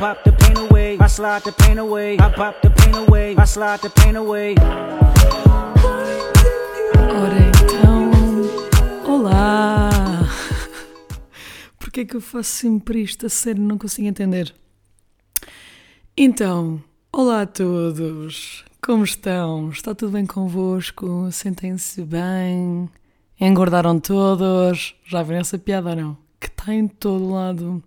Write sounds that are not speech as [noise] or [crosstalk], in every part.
pop the pain away. I slide the pain away. I pop the pain away. I slide the pain away. Ora então, olá! Porquê é que eu faço sempre isto? A sério, não consigo entender. Então, olá a todos! Como estão? Está tudo bem convosco? Sentem-se bem? Engordaram todos? Já viram essa piada ou não? Que está em todo lado.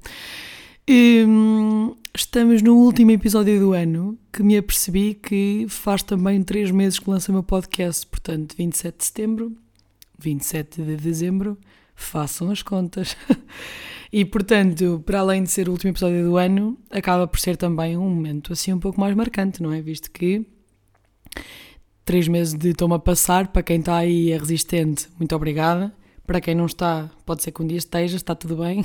E, hum, estamos no último episódio do ano que me apercebi que faz também três meses que lancei o meu podcast, portanto, 27 de setembro, 27 de dezembro, façam as contas. [laughs] e portanto, para além de ser o último episódio do ano, acaba por ser também um momento assim um pouco mais marcante, não é? Visto que três meses de toma a passar, para quem está aí é resistente, muito obrigada. Para quem não está, pode ser que um dia esteja, está tudo bem.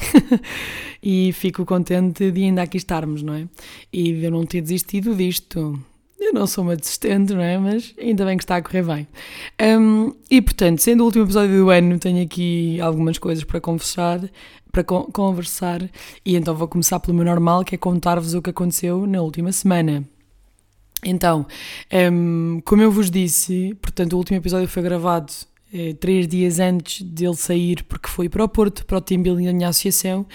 [laughs] e fico contente de ainda aqui estarmos, não é? E de eu não ter desistido disto. Eu não sou uma desistente, não é? Mas ainda bem que está a correr bem. Um, e portanto, sendo o último episódio do ano, tenho aqui algumas coisas para conversar, para con conversar, e então vou começar pelo meu normal, que é contar-vos o que aconteceu na última semana. Então, um, como eu vos disse, portanto, o último episódio foi gravado eh, três dias antes dele sair, porque foi para o Porto, para o team building da minha associação,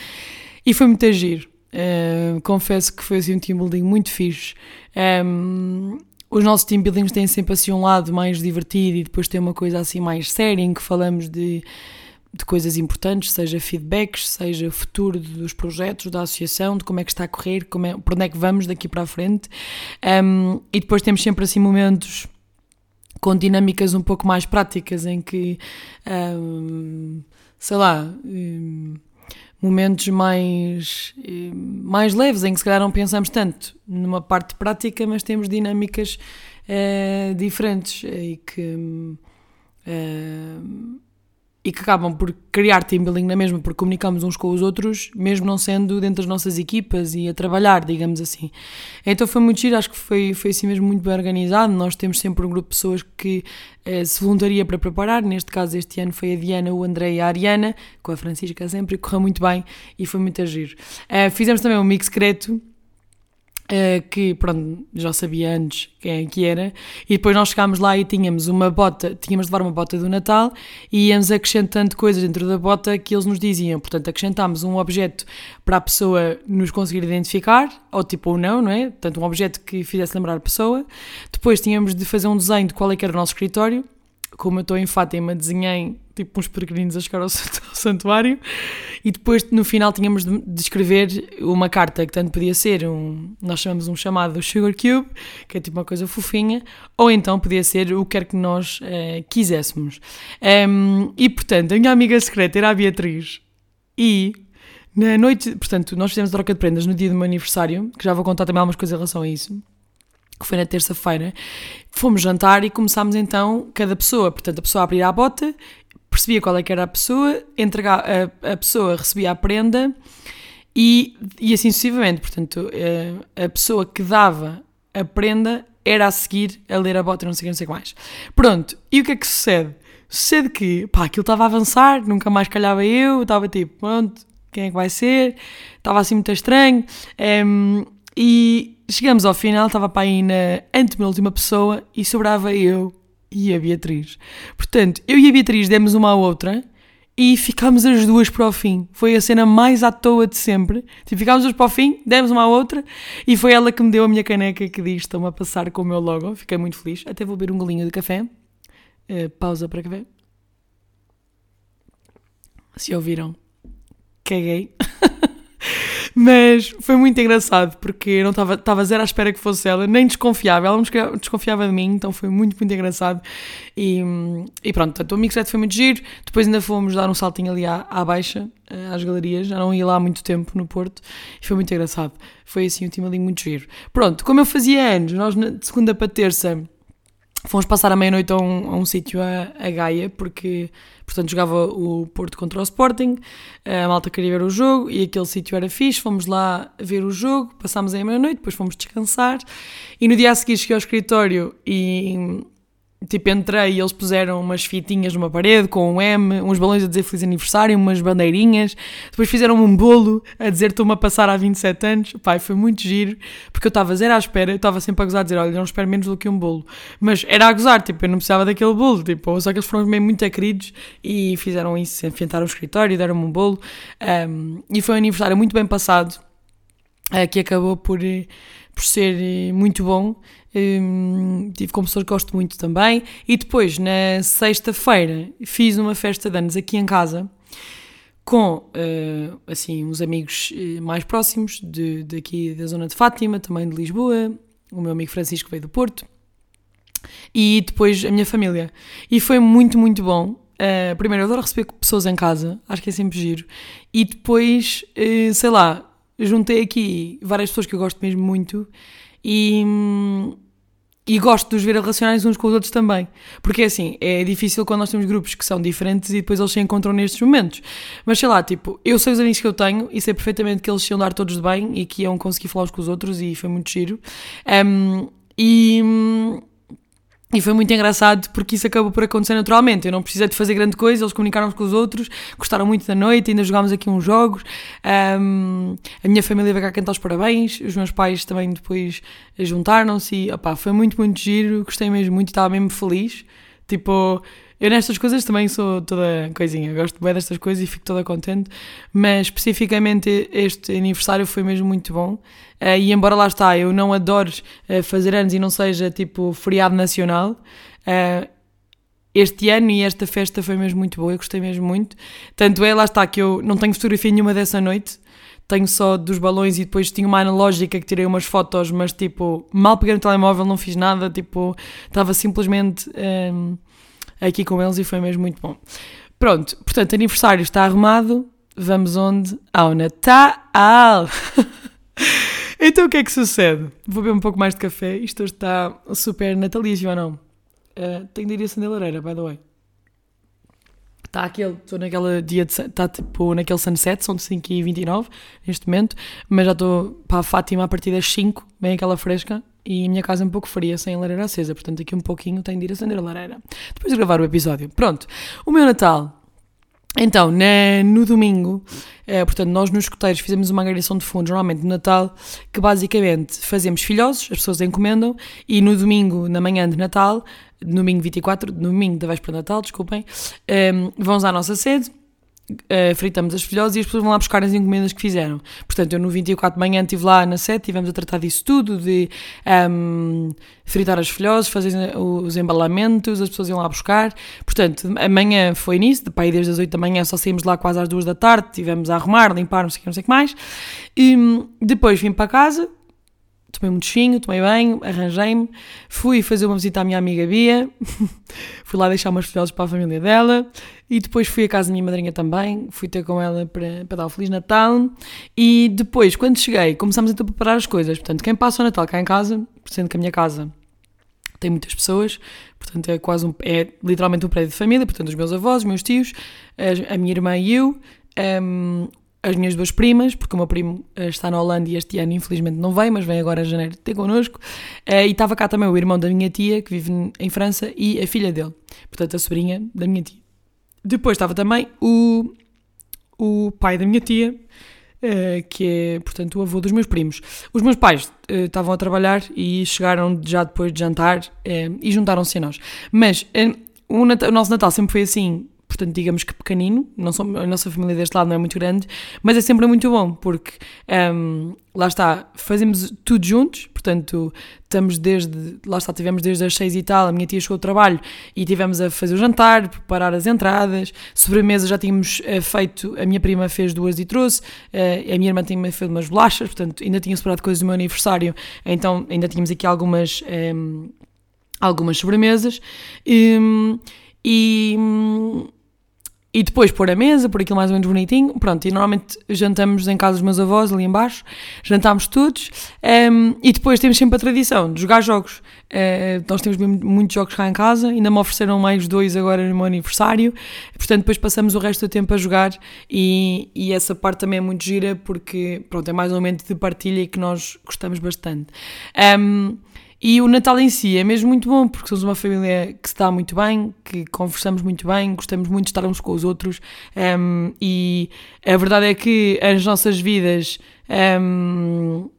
e foi muito agir. Uh, confesso que foi assim, um team building muito fixe. Um, os nossos team buildings têm sempre assim um lado mais divertido e depois tem uma coisa assim mais séria em que falamos de, de coisas importantes, seja feedbacks, seja futuro dos projetos da associação, de como é que está a correr, como é, por onde é que vamos daqui para a frente. Um, e depois temos sempre assim momentos com dinâmicas um pouco mais práticas em que, um, sei lá, um, momentos mais, um, mais leves em que se calhar não pensamos tanto numa parte prática, mas temos dinâmicas uh, diferentes e que uh, e que acabam por criar team building na mesma, porque comunicamos uns com os outros, mesmo não sendo dentro das nossas equipas e a trabalhar, digamos assim. Então foi muito giro, acho que foi, foi assim mesmo muito bem organizado. Nós temos sempre um grupo de pessoas que eh, se voluntaria para preparar, neste caso este ano foi a Diana, o André e a Ariana, com a Francisca sempre, e correu muito bem e foi muito a giro. Eh, fizemos também um mix secreto, Uh, que pronto, já sabia antes quem é que era, e depois nós chegámos lá e tínhamos uma bota, tínhamos de levar uma bota do Natal e íamos acrescentando coisas dentro da bota que eles nos diziam. Portanto, acrescentámos um objeto para a pessoa nos conseguir identificar, ou tipo ou não, não é? Portanto, um objeto que fizesse lembrar a pessoa. Depois tínhamos de fazer um desenho de qual é que era o nosso escritório. Como eu estou em Fátima, desenhei tipo uns peregrinos a chegar [laughs] ao santuário. E depois no final tínhamos de escrever uma carta que tanto podia ser um, nós chamamos um chamado Sugar Cube, que é tipo uma coisa fofinha, ou então podia ser o que quer que nós uh, quiséssemos. Um, e portanto, a minha amiga secreta era a Beatriz. E na noite, portanto, nós fizemos troca de prendas no dia do meu aniversário, que já vou contar também algumas coisas em relação a isso que foi na terça-feira, fomos jantar e começámos então, cada pessoa, portanto, a pessoa abria a bota percebia qual é que era a pessoa, entregava, a, a pessoa recebia a prenda e, e assim sucessivamente. Portanto, a, eh, a pessoa que dava a prenda era a seguir a ler a bota, não sei o que, não sei mais. Pronto, e o que é que sucede? Sucede que, pá, aquilo estava a avançar, nunca mais calhava eu, estava tipo, pronto, quem é que vai ser? Estava assim muito estranho. Um, ehm, e chegamos ao final, estava para aí na antepenúltima pessoa e sobrava eu e a Beatriz. Portanto, eu e a Beatriz demos uma à outra e ficámos as duas para o fim. Foi a cena mais à toa de sempre. Tipo, ficámos as para o fim, demos uma à outra e foi ela que me deu a minha caneca que diz: Estão-me a passar com o meu logo. Fiquei muito feliz. Até vou beber um golinho de café. Uh, pausa para café. Se ouviram, caguei. [laughs] Mas foi muito engraçado porque eu não estava, zero à espera que fosse ela, nem desconfiava. Ela não desconfiava de mim, então foi muito, muito engraçado. E, e pronto, portanto, o mixet foi muito giro. Depois ainda fomos dar um saltinho ali à, à baixa, eh, às galerias. Já não ia lá há muito tempo no Porto e foi muito engraçado. Foi assim um time ali muito giro. Pronto, como eu fazia anos, nós de segunda para terça Fomos passar a meia-noite a um, a um sítio a, a, Gaia, porque, portanto, jogava o Porto contra o Sporting, a malta queria ver o jogo e aquele sítio era fixe. Fomos lá ver o jogo, passámos aí a meia-noite, depois fomos descansar. E no dia a seguir cheguei ao escritório e tipo, entrei e eles puseram umas fitinhas numa parede com um M, uns balões a dizer Feliz Aniversário, umas bandeirinhas. Depois fizeram um bolo a dizer estou-me a passar há 27 anos. Pai, foi muito giro, porque eu estava zero à espera, eu estava sempre a gozar a dizer, olha, não espero menos do que um bolo. Mas era a gozar, tipo, eu não precisava daquele bolo, tipo, só que eles foram mesmo muito queridos e fizeram isso, enfrentaram o escritório, deram-me um bolo. Um, e foi um aniversário muito bem passado, uh, que acabou por, por ser eh, muito bom. Um, tive com pessoas que gosto muito também. E depois, na sexta-feira, fiz uma festa de anos aqui em casa com uh, assim uns amigos eh, mais próximos de, daqui da zona de Fátima, também de Lisboa, o meu amigo Francisco veio do Porto e depois a minha família. E foi muito, muito bom. Uh, primeiro, eu adoro receber pessoas em casa, acho que é sempre giro. E depois, uh, sei lá, juntei aqui várias pessoas que eu gosto mesmo muito e, hum, e gosto de os ver relacionados uns com os outros também. Porque assim, é difícil quando nós temos grupos que são diferentes e depois eles se encontram nestes momentos. Mas sei lá, tipo, eu sei os amigos que eu tenho e sei perfeitamente que eles se iam dar todos de bem e que iam conseguir falar uns com os outros e foi muito giro. Um, e. E foi muito engraçado porque isso acabou por acontecer naturalmente. Eu não precisei de fazer grande coisa, eles comunicaram com os outros, gostaram muito da noite, ainda jogámos aqui uns jogos. Um, a minha família veio cá cantar os parabéns, os meus pais também depois juntaram-se foi muito, muito giro, gostei mesmo muito e estava mesmo feliz. Tipo, eu nestas coisas também sou toda coisinha, gosto bem destas coisas e fico toda contente, mas especificamente este aniversário foi mesmo muito bom. Uh, e embora lá está, eu não adoro uh, fazer anos e não seja tipo feriado nacional, uh, este ano e esta festa foi mesmo muito boa, eu gostei mesmo muito. Tanto é, lá está, que eu não tenho fotografia nenhuma dessa noite, tenho só dos balões e depois tinha uma analógica que tirei umas fotos, mas tipo, mal peguei no telemóvel, não fiz nada, tipo, estava simplesmente. Um, aqui com eles e foi mesmo muito bom. Pronto, portanto, aniversário está arrumado, vamos onde? Ao Natal! [laughs] então o que é que sucede? Vou beber um pouco mais de café, isto está super natalício ou não? Uh, tenho de ir acender a lareira, by the way. Está aquele, estou naquele dia de, está tipo naquele sunset, são de 5h29 neste momento, mas já estou para a Fátima a partir das 5, bem aquela fresca, e a minha casa é um pouco fria sem a lareira acesa, portanto aqui um pouquinho tenho de ir acender a lareira. Depois de gravar o episódio. Pronto, o meu Natal. Então, na, no domingo, eh, portanto, nós nos escuteiros fizemos uma agregação de fundos, normalmente no Natal, que basicamente fazemos filhosos, as pessoas encomendam, e no domingo, na manhã de Natal, domingo 24, domingo da véspera de Natal, desculpem, eh, vamos à nossa sede, Uh, fritamos as filhoses e as pessoas vão lá buscar as encomendas que fizeram. Portanto, eu no 24 de manhã estive lá na sete, tivemos a tratar disso tudo, de um, fritar as filhoses, fazer os embalamentos, as pessoas iam lá buscar. Portanto, amanhã foi nisso, de pai desde as 8 da manhã só saímos lá quase às 2 da tarde, tivemos a arrumar, limpar, não sei o que, não sei o que mais. E hum, depois vim para casa, tomei um duchinho, tomei banho, arranjei-me, fui fazer uma visita à minha amiga Bia, [laughs] fui lá deixar umas filhotes para a família dela e depois fui à casa da minha madrinha também, fui ter com ela para, para dar o Feliz Natal e depois, quando cheguei, começámos então a preparar as coisas. Portanto, quem passa o Natal cá em casa, sendo que a minha casa tem muitas pessoas, portanto é quase um, é literalmente um prédio de família, portanto os meus avós, os meus tios, a, a minha irmã e eu, um, as minhas duas primas, porque o meu primo uh, está na Holanda e este ano infelizmente não vem, mas vem agora em janeiro ter connosco. Uh, e estava cá também o irmão da minha tia, que vive em França, e a filha dele, portanto a sobrinha da minha tia. Depois estava também o, o pai da minha tia, uh, que é, portanto, o avô dos meus primos. Os meus pais estavam a trabalhar e chegaram já depois de jantar e juntaram-se a nós. Mas o, Natal, o nosso Natal sempre foi assim, portanto, digamos que pequenino, não sou, a nossa família deste lado não é muito grande, mas é sempre muito bom, porque um, lá está, fazemos tudo juntos, portanto, estamos desde, lá está, tivemos desde as seis e tal, a minha tia chegou ao trabalho e tivemos a fazer o jantar, preparar as entradas, sobremesa já tínhamos uh, feito, a minha prima fez duas e trouxe, uh, a minha irmã tinha feito umas bolachas, portanto, ainda tinha separado coisas do meu aniversário, então ainda tínhamos aqui algumas, um, algumas sobremesas, um, e hum, e depois pôr a mesa, por aquilo mais ou menos bonitinho. Pronto, e normalmente jantamos em casa dos meus avós, ali embaixo, jantámos todos. Um, e depois temos sempre a tradição de jogar jogos. Uh, nós temos muitos jogos cá em casa, ainda me ofereceram mais dois agora no meu aniversário. Portanto, depois passamos o resto do tempo a jogar. E, e essa parte também é muito gira, porque pronto, é mais um momento de partilha e que nós gostamos bastante. Um, E o Natal em si é mesmo muito bom, porque somos uma família que se dá muito bem, que conversamos muito bem, gostamos muito de estar uns com os outros, um, e a verdade é que as nossas vidas. Um,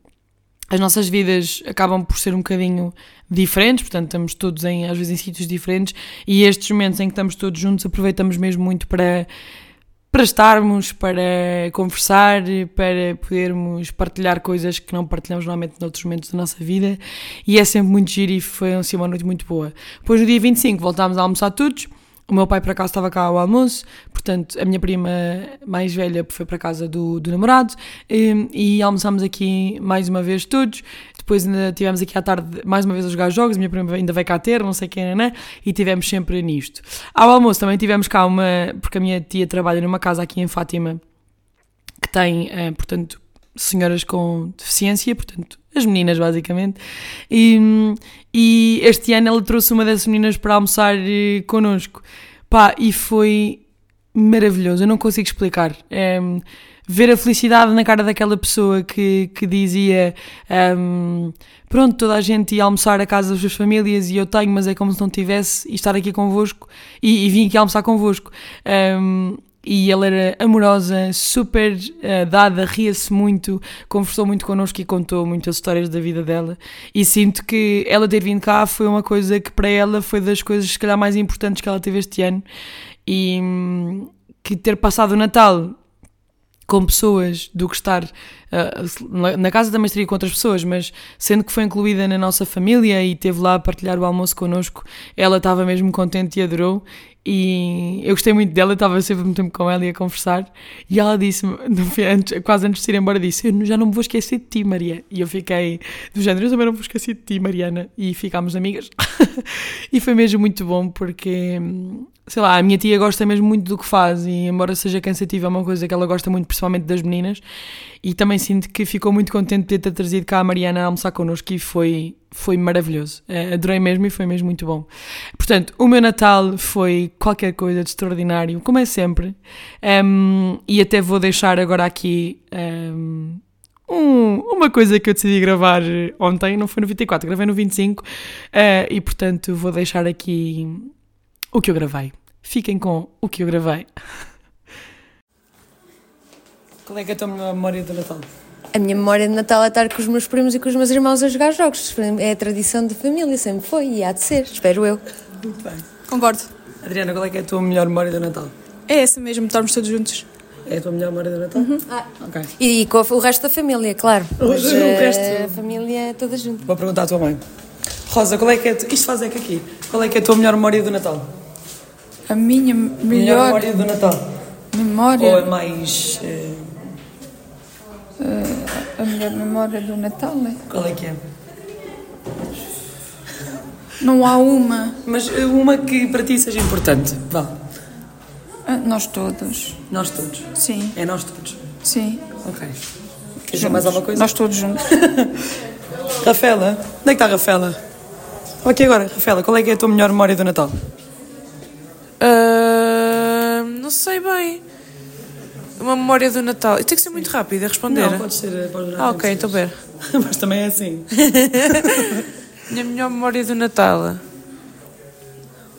as nossas vidas acabam por ser um bocadinho diferentes, portanto estamos todos em, às vezes em sítios diferentes e estes momentos em que estamos todos juntos aproveitamos mesmo muito para para estarmos, para conversar, para podermos partilhar coisas que não partilhamos normalmente noutros momentos da nossa vida e é sempre muito giro e foi assim, uma noite muito boa. Depois no dia 25 voltámos a almoçar todos, o meu pai por acaso estava cá ao almoço, portanto a minha prima mais velha foi para casa do, do namorado e, e almoçámos aqui mais uma vez todos. Depois ainda tivemos aqui à tarde mais uma vez a jogar jogos, a minha prima ainda veio cá ter, não sei quem, né? E tivemos sempre nisto. Ao almoço também tivemos cá uma, porque a minha tia trabalha numa casa aqui em Fátima que tem, eh, portanto, senhoras com deficiência, portanto, as meninas basicamente. E, e este ano ela trouxe uma dessas meninas para almoçar eh, connosco. Pá, e foi maravilhoso, eu não consigo explicar. É, ver a felicidade na cara daquela pessoa que, que dizia um, pronto, toda a gente ia almoçar a casa das suas famílias e eu tenho, mas é como se não tivesse e estar aqui convosco e, e vim aqui almoçar convosco. Um, e ela era amorosa, super uh, dada, ria-se muito, conversou muito connosco e contou muitas histórias da vida dela. E sinto que ela ter vindo cá foi uma coisa que para ela foi das coisas, se calhar, mais importantes que ela teve este ano. E hum, que ter passado o Natal com pessoas do que estar uh, na casa também estaria com outras pessoas, mas sendo que foi incluída na nossa família e esteve lá a partilhar o almoço connosco, ela estava mesmo contente e adorou. E eu gostei muito dela, estava sempre muito tempo com ela e a conversar. E ela disse-me, quase antes de ir embora, disse: Eu já não me vou esquecer de ti, Maria. E eu fiquei do género: Eu também não vou esquecer de ti, Mariana. E ficámos amigas. [laughs] e foi mesmo muito bom porque sei lá, a minha tia gosta mesmo muito do que faz e embora seja cansativo é uma coisa que ela gosta muito, principalmente das meninas. E também sinto que ficou muito contente de ter trazido cá a Mariana a almoçar connosco e foi, foi maravilhoso, é, adorei mesmo e foi mesmo muito bom. Portanto, o meu Natal foi qualquer coisa de extraordinário, como é sempre, um, e até vou deixar agora aqui... Um, um, uma coisa que eu decidi gravar ontem, não foi no 24, gravei no 25, uh, e portanto vou deixar aqui o que eu gravei. Fiquem com o que eu gravei. Qual é que é a tua memória do Natal? A minha memória de Natal é estar com os meus primos e com os meus irmãos a jogar jogos. É a tradição de família, sempre foi e há de ser, espero eu. Muito bem. Concordo. Adriana, qual é que é a tua melhor memória do Natal? É essa mesmo, estarmos todos juntos. É a tua melhor memória do Natal? Uhum. Ah. Ok. E, e, com o resto da família, claro. Mas, o resto. A família toda junto. Vou perguntar à tua mãe. Rosa, qual é que é. Isto faz é que aqui. Qual é que é a tua melhor memória do Natal? A minha melhor, melhor memória do Natal? Memória? Ou é mais. Uh, a melhor memória do Natal é? Qual é que é? Não há uma. Mas eh, uma que para ti seja importante. Vá. Uh, nós todos. Nós todos? Sim. É nós todos? Sim. Ok. Queres dizer mais alguma coisa? Nós todos juntos. [laughs] Rafaela? Onde é que está a Rafaela? Ok, agora, Rafaela, qual é que é a tua melhor memória do Natal? Uh, não sei bem. Uma memória do Natal. Tem que ser muito rápido a responder. Não, pode ser. Pode ah, ok, então pera. [laughs] Mas também é assim. [laughs] Minha melhor memória do Natal.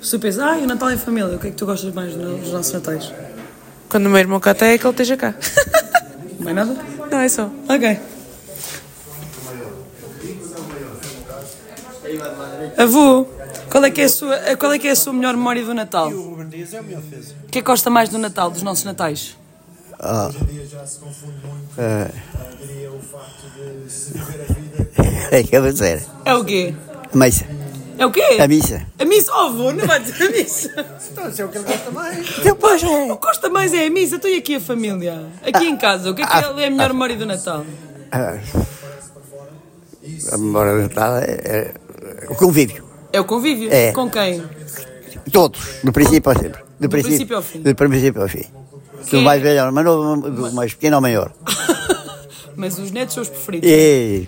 Se tu pensas, ah, o Natal é família, o que é que tu gostas mais dos nossos Natais? Quando o meu irmão cá está, é que ele esteja cá. Não é nada? Não, é só. Ok. Avô, qual é, que é a sua, qual é que é a sua melhor memória do Natal? O que é que gosta mais do Natal, dos nossos Natais? Ah. É. É que eu vou dizer. É o quê? A missa. É o quê? A missa. A missa? Oh, avô, não vai dizer a missa. [laughs] Então, se é o que ele gosta mais. Depois é. O que gosta mais é a missa. Estou aqui a família. Aqui em casa. O que é que é a melhor memória do Natal? A memória do Natal é, é o convívio. É o convívio? É. Com quem? Todos, do princípio ao sempre. Do, do princípio ao fim. Do princípio ao fim. Do mais velho ao mais novo, do mais pequeno ao maior. [laughs] Mas os netos são os preferidos. É,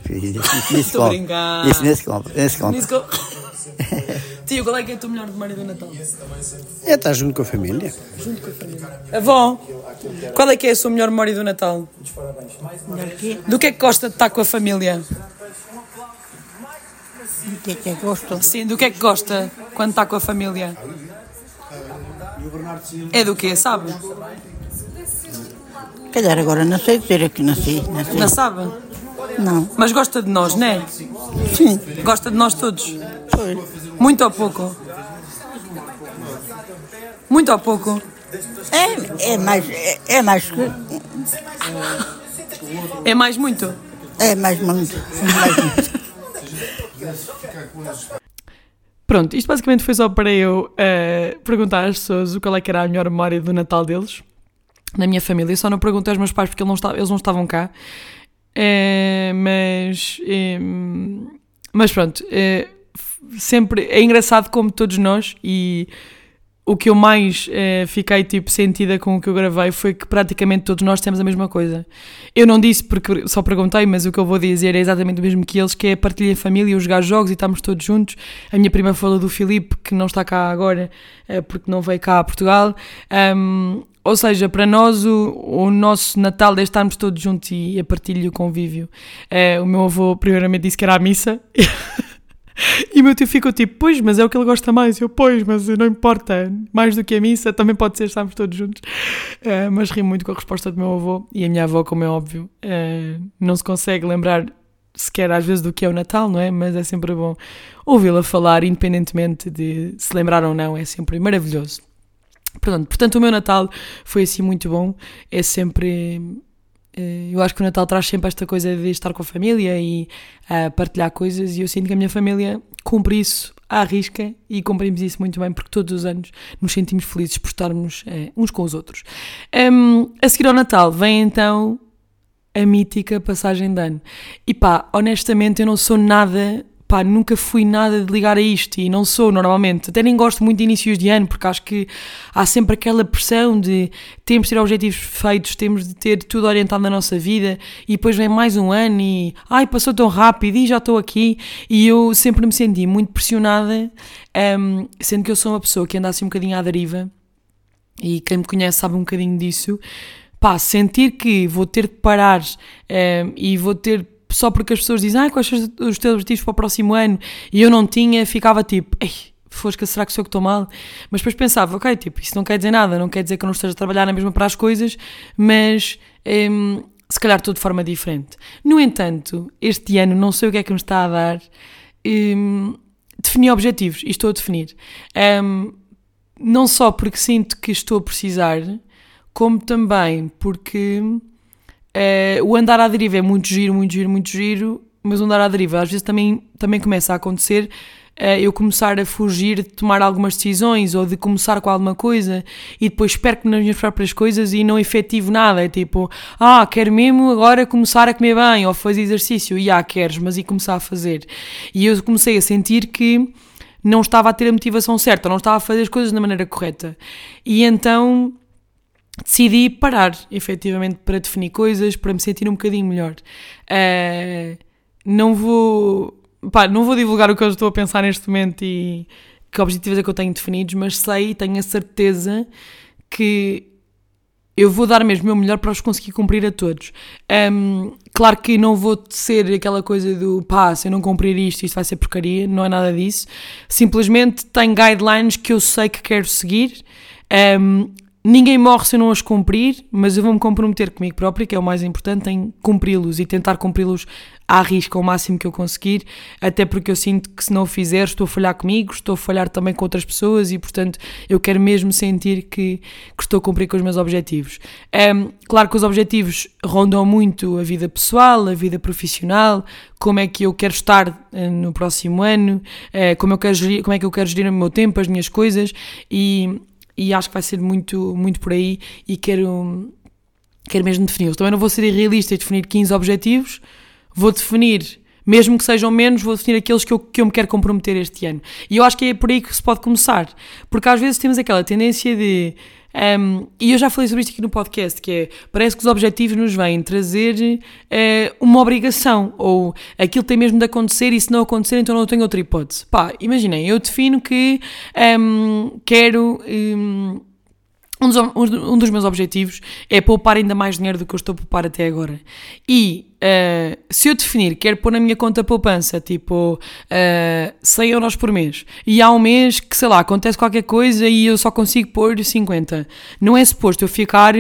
isso a brincar. Isso nesse conta. Nesse conta. Nesse conta. [laughs] Tio, qual é que é a tua melhor memória do Natal? É estar junto com a família. Junto com a família. Avó, qual é que é a sua melhor memória do Natal? Do que é que gosta de estar com a família? O que é que é gosto? Sim, do que é que gosta quando está com a família? É do quê, sabe? Calhar agora não sei dizer aqui nasci. nasci. Não sabe? Não. Mas gosta de nós, não é? Sim. Gosta de nós todos? Pois. Muito ou pouco? Muito ou pouco? É, é mais. É, é mais que. É mais muito? É mais muito. É mais muito. [laughs] Pronto, isto basicamente foi só para eu eh, perguntar às pessoas o qual é que era a melhor memória do Natal deles, na minha família. Eu só não perguntei aos meus pais porque eles não, estavam cá. Eh, mas, eh, mas pronto, eh, sempre é engraçado como todos nós e o que eu mais eh, fiquei tipo sentida com o que eu gravei foi que praticamente todos nós temos a mesma coisa. Eu não disse porque só perguntei, mas o que eu vou dizer é exatamente o mesmo que eles, que é a partilha em família, jogar jogos e estamos todos juntos. A minha prima falou do Filipe, que não está cá agora eh, porque não veio cá a Portugal. Ahm, ou seja, para nós o, o nosso Natal é estarmos todos juntos e a partilha o convívio. Eh, o meu avô primeiramente disse que era a missa. [laughs] E meu tio ficou tipo, pois, mas é o que ele gosta mais. Eu, pois, mas não importa, mais do que a missa, também pode ser estarmos todos juntos. Eh, mas ri muito com a resposta do meu avô e a minha avó, como é óbvio, eh, não se consegue lembrar sequer às vezes do que é o Natal, não é? Mas é sempre bom ouvi-la falar, independentemente de se lembrar ou não, é sempre maravilhoso. Portanto, portanto, o meu Natal foi assim muito bom. É sempre. Eh, Eu acho que o Natal traz sempre esta coisa de estar com a família e ah, partilhar coisas, e eu sinto que a minha família cumpre isso à risca e cumprimos isso muito bem, porque todos os anos nos sentimos felizes por estarmos eh, uns com os outros. Hum, a seguir ao Natal vem então a mítica passagem de ano. E pá, honestamente, eu não sou nada. Pá, nunca fui nada de ligar a isto e não sou normalmente. Até nem gosto muito de inícios de ano porque acho que há sempre aquela pressão de temos de ter objetivos feitos, temos de ter tudo orientado na nossa vida e depois vem mais um ano e ai, passou tão rápido e já estou aqui. E eu sempre me senti muito pressionada, hum, sendo que eu sou uma pessoa que anda assim um bocadinho à deriva e quem me conhece sabe um bocadinho disso. Pá, sentir que vou ter de parar ehm, e vou ter, só porque as pessoas dizem, ah, quais são os teus objetivos para o próximo ano? E eu não tinha, ficava tipo, ei, fosca, será que sou eu que estou mal? Mas depois pensava, ok, tipo, isso não quer dizer nada, não quer dizer que eu não esteja a trabalhar na mesma para as coisas, mas se calhar estou de forma diferente. No entanto, este ano não sei o que é que me está a dar. defini objetivos e estou a definir. Ehm, não só porque sinto que estou a precisar, como também porque eh, o andar à deriva é muito giro, muito giro, muito giro, mas o andar à deriva às vezes também, também começa a acontecer eh, eu começar a fugir de tomar algumas decisões ou de começar com alguma coisa e depois perco nas minhas próprias coisas e não efetivo nada. É tipo, ah, quero mesmo agora começar a comer bem ou fazer exercício. E ah, queres, mas e começar a fazer. E eu comecei a sentir que não estava a ter a motivação certa, não estava a fazer as coisas da maneira correta. E então decidi parar, efetivamente, para definir coisas, para me sentir um bocadinho melhor. Eh, não vou. Pá, não vou divulgar o que eu estou a pensar neste momento e que objetivos é que eu tenho definidos, mas sei e tenho a certeza que eu vou dar mesmo o meu melhor para os conseguir cumprir a todos. Hum, claro que não vou ser aquela coisa do pá, se eu não cumprir isto, isto vai ser porcaria, não é nada disso. Simplesmente tenho guidelines que eu sei que quero seguir. Hum, ninguém morre se eu não os cumprir, mas eu vou-me comprometer comigo próprio, que é o mais importante, em cumpri-los e tentar cumpri-los à risca o máximo que eu conseguir, até porque eu sinto que se não o fizer estou a falhar comigo, estou a falhar também com outras pessoas e portanto eu quero mesmo sentir que, que estou a cumprir com os meus objetivos. Claro que os objetivos rondam muito a vida pessoal, a vida profissional, como é que eu quero estar uh, no próximo ano, uh, como, eu quero como é que eu quero gerir o meu tempo, as minhas coisas e, e acho que vai ser muito, muito por aí e quero, quero mesmo defini-los. Também não vou ser irrealista e definir 15 objetivos, vou definir, mesmo que sejam menos, vou definir aqueles que eu, que eu me quero comprometer este ano. E eu acho que é por aí que se pode começar, porque às vezes temos aquela tendência de. Um, e eu já falei sobre isto aqui no podcast, que é, parece que os objetivos nos vêm trazer uh, uma obrigação, ou aquilo tem mesmo de acontecer e se não acontecer então não tenho outra hipótese. Pá, imaginem, eu defino que um, quero... Um, um dos, um dos meus objetivos é poupar ainda mais dinheiro do que eu estou a poupar até agora. E eh, se eu definir, quero pôr na minha conta poupança, tipo, eh, 100 euros por mês, e há um mês que, sei lá, acontece qualquer coisa e eu só consigo pôr 50, não é suposto eu ficar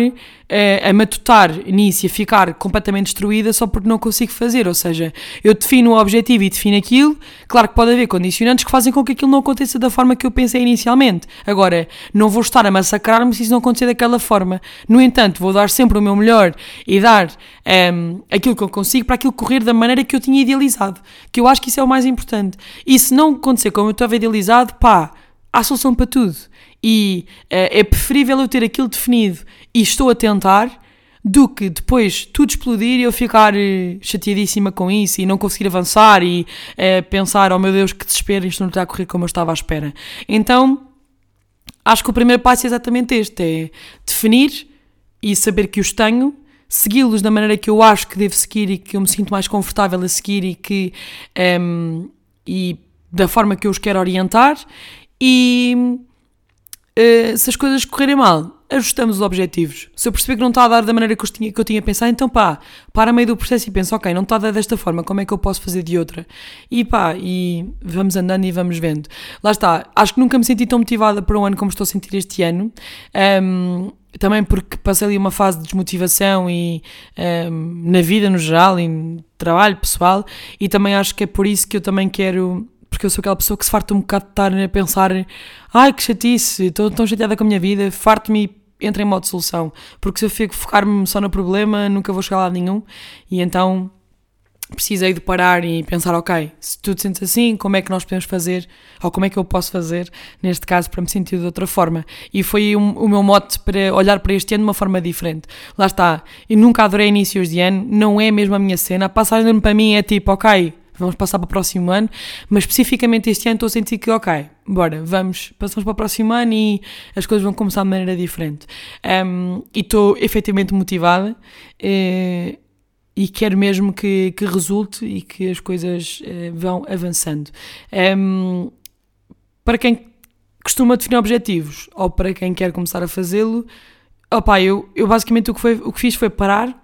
eh, a matutar nisso e a ficar completamente destruída só porque não consigo fazer, ou seja, eu defino o objetivo e defino aquilo, claro que pode haver condicionantes que fazem com que aquilo não aconteça da forma que eu pensei inicialmente, agora, não vou estar a massacrar-me se isso não acontecer daquela forma, no entanto, vou dar sempre o meu melhor e dar ehm, aquilo que eu consigo para aquilo correr da maneira que eu tinha idealizado. Que eu acho que isso é o mais importante. E se não acontecer como eu estava idealizado, pá, há solução para tudo. E eh, é preferível eu ter aquilo definido e estou a tentar do que depois tudo explodir e eu ficar eh, chateadíssima com isso e não conseguir avançar e eh, pensar, oh meu Deus, que desespero, isto não está a correr como eu estava à espera. Então, acho que o primeiro passo é exatamente este: é definir e saber que os tenho, segui-los da maneira que eu acho que devo seguir e que eu me sinto mais confortável a seguir e que ehm, e da forma que eu os quero orientar e eh, se as coisas correrem mal, ajustamos os objetivos. Se eu perceber que não está a dar da maneira que eu tinha, que eu tinha pensado, então pá, para meio do processo e penso, ok, não está a dar desta forma, como é que eu posso fazer de outra? E pá, e vamos andando e vamos vendo. Lá está, acho que nunca me senti tão motivada para um ano como estou a sentir este ano. Ahm, também porque passei ali uma fase de desmotivação e ahm, na vida no geral e no trabalho pessoal e também acho que é por isso que eu também quero porque eu sou aquela pessoa que se farta um bocado de estar a pensar ai que chatice, estou tão chateada com a minha vida, farto-me e em modo solução, porque se eu fico focar-me só no problema nunca vou chegar lá nenhum e então precisei de parar e pensar, ok, se tu te sentes assim, como é que nós podemos fazer, ou como é que eu posso fazer, neste caso, para me sentir de outra forma. E foi um, o meu mote para olhar para este ano de uma forma diferente. Lá está, eu nunca adorei inícios de ano, não é mesmo a minha cena. A passagem para mim é tipo, ok, vamos passar para o próximo ano, mas especificamente este ano estou a sentir que, ok, bora, vamos, passamos para o próximo ano e as coisas vão começar de maneira diferente. Um, e estou efetivamente motivada. eh, e quero mesmo que, que resulte e que as coisas eh, vão avançando. Em, para quem costuma definir objetivos ou para quem quer começar a fazê-lo, opá, eu, eu basicamente o que, foi, o que fiz foi parar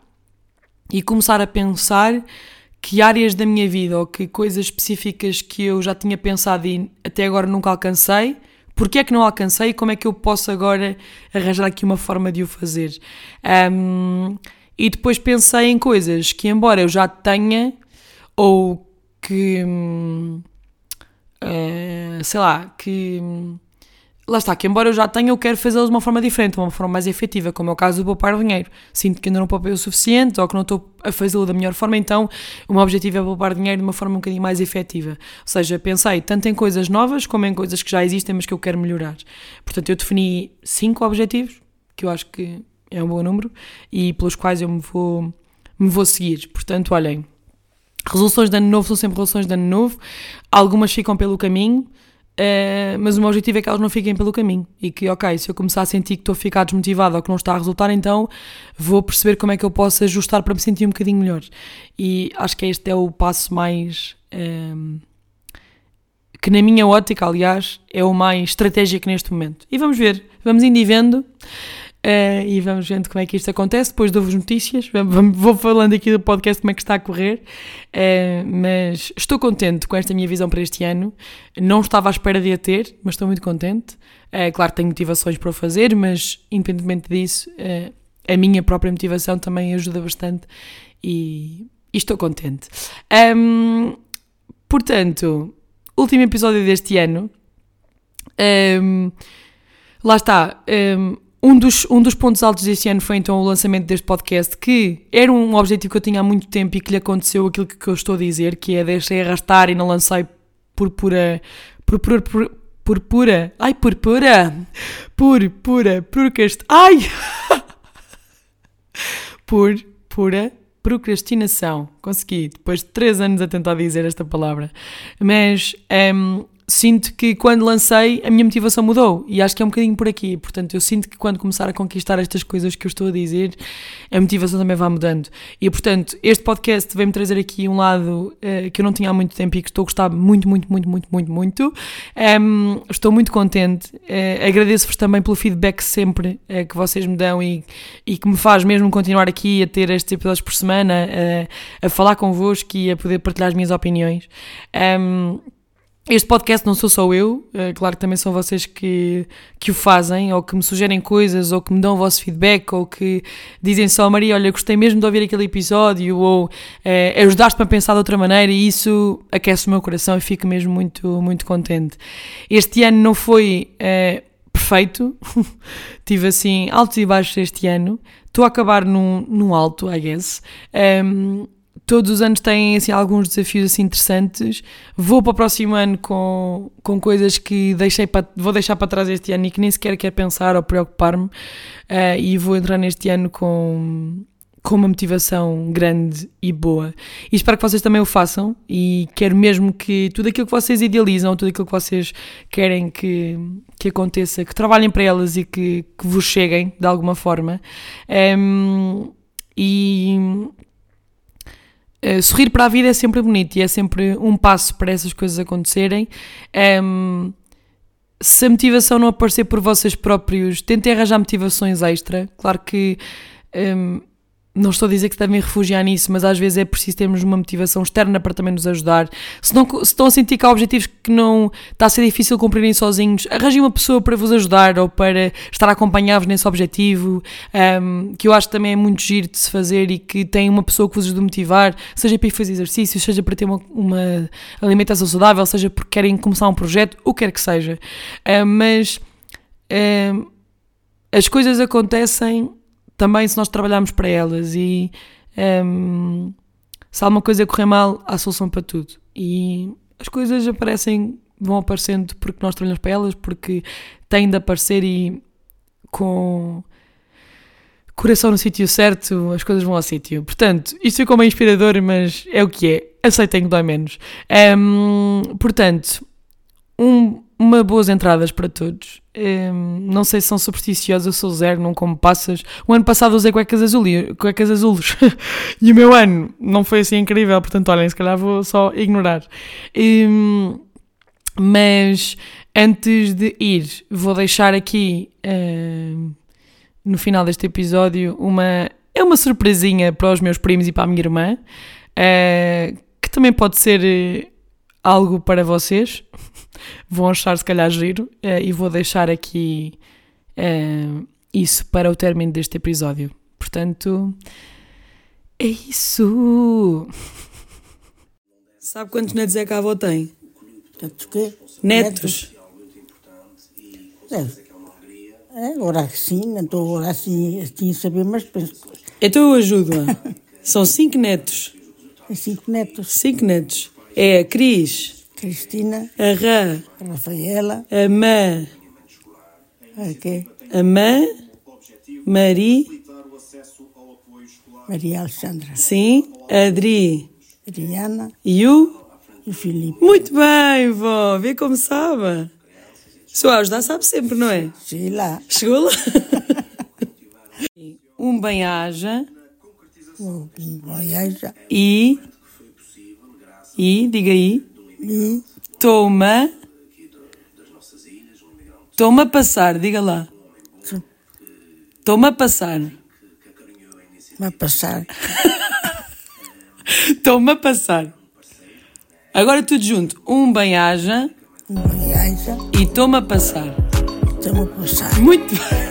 e começar a pensar que áreas da minha vida ou que coisas específicas que eu já tinha pensado e até agora nunca alcancei, porque é que não alcancei e como é que eu posso agora arranjar aqui uma forma de o fazer. Em, e depois pensei em coisas que, embora eu já tenha, ou que. eh, sei lá, que. hum, Lá está, que embora eu já tenha, eu quero fazê-los de uma forma diferente, de uma forma mais efetiva, como é o caso do poupar dinheiro. Sinto que ainda não poupei o suficiente ou que não estou a fazê-lo da melhor forma, então o meu objetivo é poupar dinheiro de uma forma um bocadinho mais efetiva. Ou seja, pensei tanto em coisas novas como em coisas que já existem, mas que eu quero melhorar. Portanto, eu defini cinco objetivos, que eu acho que é um bom número, e pelos quais eu me vou, me vou seguir. Portanto, olhem, resoluções de ano novo são sempre resoluções de ano novo, algumas ficam pelo caminho, eh, mas o meu objetivo é que elas não fiquem pelo caminho e que, ok, se eu começar a sentir que estou a ficar desmotivada ou que não está a resultar, então vou perceber como é que eu posso ajustar para me sentir um bocadinho melhor. E acho que este é o passo mais. ehm, que na minha ótica, aliás, é o mais estratégico neste momento. E vamos ver, vamos indo e vendo. Eh, e vamos vendo como é que isto acontece. Depois dou-vos notícias. Vou falando aqui do podcast como é que está a correr. Eh, mas estou contente com esta minha visão para este ano. Não estava à espera de a ter, mas estou muito contente. Eh, claro tenho motivações para o fazer, mas independentemente disso, a minha própria motivação também ajuda bastante e, e estou contente. Ahm, portanto, último episódio deste ano. Ahm, lá está. Um, um dos, um dos pontos altos deste ano foi então o lançamento deste podcast, que era um objetivo que eu tinha há muito tempo e que lhe aconteceu aquilo que, eu estou a dizer, que é deixei arrastar e não lancei por pura. por pura. por, pura. Ai, por pura! Por pura. Procrast. Ai! [laughs] por pura procrastinação. Consegui, depois de três anos a tentar dizer esta palavra. Mas hum, sinto que quando lancei a minha motivação mudou e acho que é um bocadinho por aqui. Portanto, eu sinto que quando começar a conquistar estas coisas que eu estou a dizer, a motivação também vai mudando. E portanto, este podcast vem-me trazer aqui um lado eh, que eu não tinha há muito tempo e que estou a gostar muito, muito, muito, muito, muito, muito. Em, estou muito contente. Eh, Agradeço-vos também pelo feedback sempre eh, que vocês me dão e, e que me faz mesmo continuar aqui a ter estes episódios por semana, a falar convosco e a poder partilhar as minhas opiniões. Em, este podcast não sou só eu, é claro que também são vocês que, que o fazem, ou que me sugerem coisas, ou que me dão o vosso feedback, ou que dizem só, Maria, olha, gostei mesmo de ouvir aquele episódio, ou eh, ajudaste-me a pensar de outra maneira, e isso aquece o meu coração e fico mesmo muito, muito contente. Este ano não foi eh, perfeito, [laughs] tive assim altos e baixos este ano, estou a acabar num, num alto, I guess. Em, todos os anos têm assim, alguns desafios assim, interessantes. Vou para o próximo ano com, com coisas que deixei para, vou deixar para trás este ano e que nem sequer quero pensar ou preocupar-me. Eh, e vou entrar neste ano com, com uma motivação grande e boa. E espero que vocês também o façam. E quero mesmo que tudo aquilo que vocês idealizam, tudo aquilo que vocês querem que, que aconteça, que trabalhem para elas e que, que vos cheguem de alguma forma. Em, e Uh, sorrir para a vida é sempre bonito e é sempre um passo para essas coisas acontecerem. Um, se a motivação não aparecer por vocês próprios, tentem arranjar motivações extra. Claro que um, não estou a dizer que devem refugiar nisso, mas às vezes é preciso termos uma motivação externa para também nos ajudar. Se, não, se estão a sentir que há objetivos que não está a ser difícil cumprirem sozinhos, arranjem uma pessoa para vos ajudar ou para estar a acompanhar-vos nesse objetivo, um, que eu acho que também é muito giro de se fazer e que tem uma pessoa que vos ajude a motivar, seja para ir fazer exercícios, seja para ter uma, uma alimentação saudável, seja porque querem começar um projeto, o que quer que seja. Um, mas um, as coisas acontecem também se nós trabalharmos para elas e um, se alguma coisa correr mal, há solução para tudo. E as coisas aparecem, vão aparecendo porque nós trabalhamos para elas, porque têm de aparecer e com coração no sítio certo, as coisas vão ao sítio. Portanto, isto ficou meio inspirador, mas é o que é. Aceitem que dói menos. Um, portanto, um, uma boas entradas para todos. Um, não sei se são supersticiosos, eu sou zero, não como passas. O ano passado usei cuecas, azul, cuecas azules [laughs] e o meu ano não foi assim incrível, portanto, olhem, se calhar vou só ignorar. Um, mas antes de ir, vou deixar aqui um, no final deste episódio uma. É uma surpresinha para os meus primos e para a minha irmã, que também pode ser algo para vocês. Vão achar se calhar giro uh, e vou deixar aqui uh, isso para o término deste episódio. Portanto, é isso. Sabe quantos netos é que a avó tem? Tanto que. Netos. É. É, agora sim, não estou agora assim, assim a saber, mas penso que Então eu ajudo-a. São cinco netos. é cinco netos. Cinco netos. É a Cris, Cristina, a Rã, a Rafaela, a Mã, a quê? a Mã, Mari, Maria Alexandra, sim, a Adri. Adriana. E o... e o Filipe. Muito bem, vó. Vê como sabe. Se eu ajudar, sabe sempre, não é? Sei lá, Chegou lá. [laughs] um bem-aja. O Boiaja e... E, diga aí. e Toma... Toma a passar, diga lá. Toma a passar. vai passar. Toma [laughs] a passar. Agora tudo junto. Um bem-aja Boiaja, e toma a passar. estamos a passar. Muito bem.